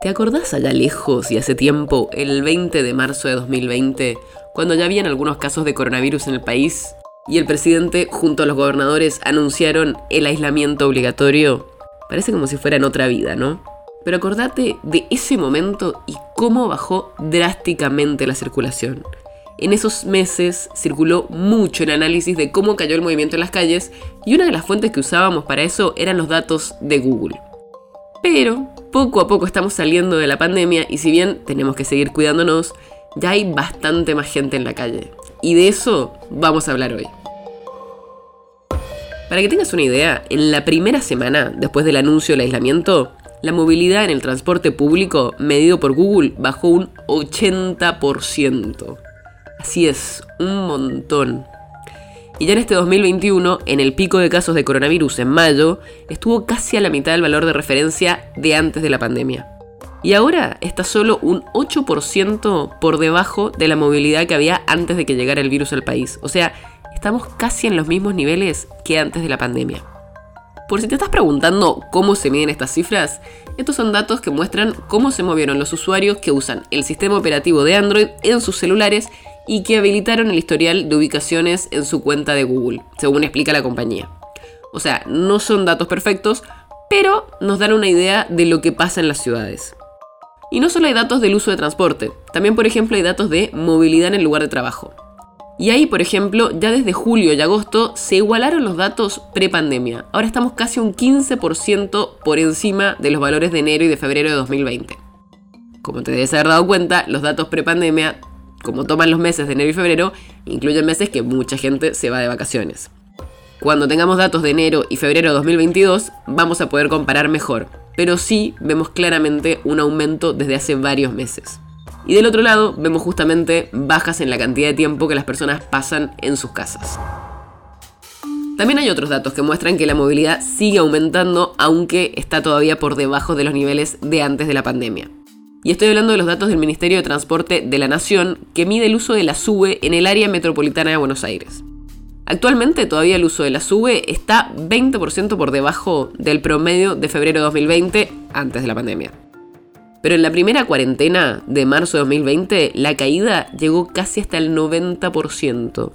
¿Te acordás allá lejos y hace tiempo, el 20 de marzo de 2020, cuando ya habían algunos casos de coronavirus en el país y el presidente junto a los gobernadores anunciaron el aislamiento obligatorio? Parece como si fuera en otra vida, ¿no? Pero acordate de ese momento y cómo bajó drásticamente la circulación. En esos meses circuló mucho el análisis de cómo cayó el movimiento en las calles y una de las fuentes que usábamos para eso eran los datos de Google. Pero poco a poco estamos saliendo de la pandemia y si bien tenemos que seguir cuidándonos, ya hay bastante más gente en la calle. Y de eso vamos a hablar hoy. Para que tengas una idea, en la primera semana después del anuncio del aislamiento, la movilidad en el transporte público medido por Google bajó un 80%. Así es, un montón. Y ya en este 2021, en el pico de casos de coronavirus en mayo, estuvo casi a la mitad del valor de referencia de antes de la pandemia. Y ahora está solo un 8% por debajo de la movilidad que había antes de que llegara el virus al país. O sea, estamos casi en los mismos niveles que antes de la pandemia. Por si te estás preguntando cómo se miden estas cifras, estos son datos que muestran cómo se movieron los usuarios que usan el sistema operativo de Android en sus celulares y que habilitaron el historial de ubicaciones en su cuenta de Google, según explica la compañía. O sea, no son datos perfectos, pero nos dan una idea de lo que pasa en las ciudades. Y no solo hay datos del uso de transporte, también por ejemplo hay datos de movilidad en el lugar de trabajo. Y ahí, por ejemplo, ya desde julio y agosto se igualaron los datos pre-pandemia. Ahora estamos casi un 15% por encima de los valores de enero y de febrero de 2020. Como te debes haber dado cuenta, los datos pre-pandemia como toman los meses de enero y febrero, incluyen meses que mucha gente se va de vacaciones. Cuando tengamos datos de enero y febrero de 2022, vamos a poder comparar mejor, pero sí vemos claramente un aumento desde hace varios meses. Y del otro lado, vemos justamente bajas en la cantidad de tiempo que las personas pasan en sus casas. También hay otros datos que muestran que la movilidad sigue aumentando, aunque está todavía por debajo de los niveles de antes de la pandemia. Y estoy hablando de los datos del Ministerio de Transporte de la Nación, que mide el uso de la SUBE en el área metropolitana de Buenos Aires. Actualmente todavía el uso de la SUBE está 20% por debajo del promedio de febrero de 2020, antes de la pandemia. Pero en la primera cuarentena de marzo de 2020, la caída llegó casi hasta el 90%.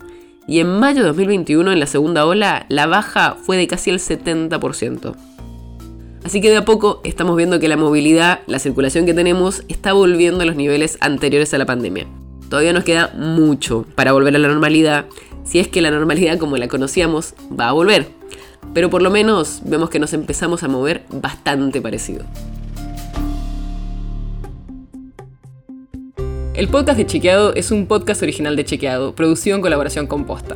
Y en mayo de 2021, en la segunda ola, la baja fue de casi el 70%. Así que de a poco estamos viendo que la movilidad, la circulación que tenemos, está volviendo a los niveles anteriores a la pandemia. Todavía nos queda mucho para volver a la normalidad, si es que la normalidad como la conocíamos va a volver. Pero por lo menos vemos que nos empezamos a mover bastante parecido. El podcast de Chequeado es un podcast original de Chequeado, producido en colaboración con Posta.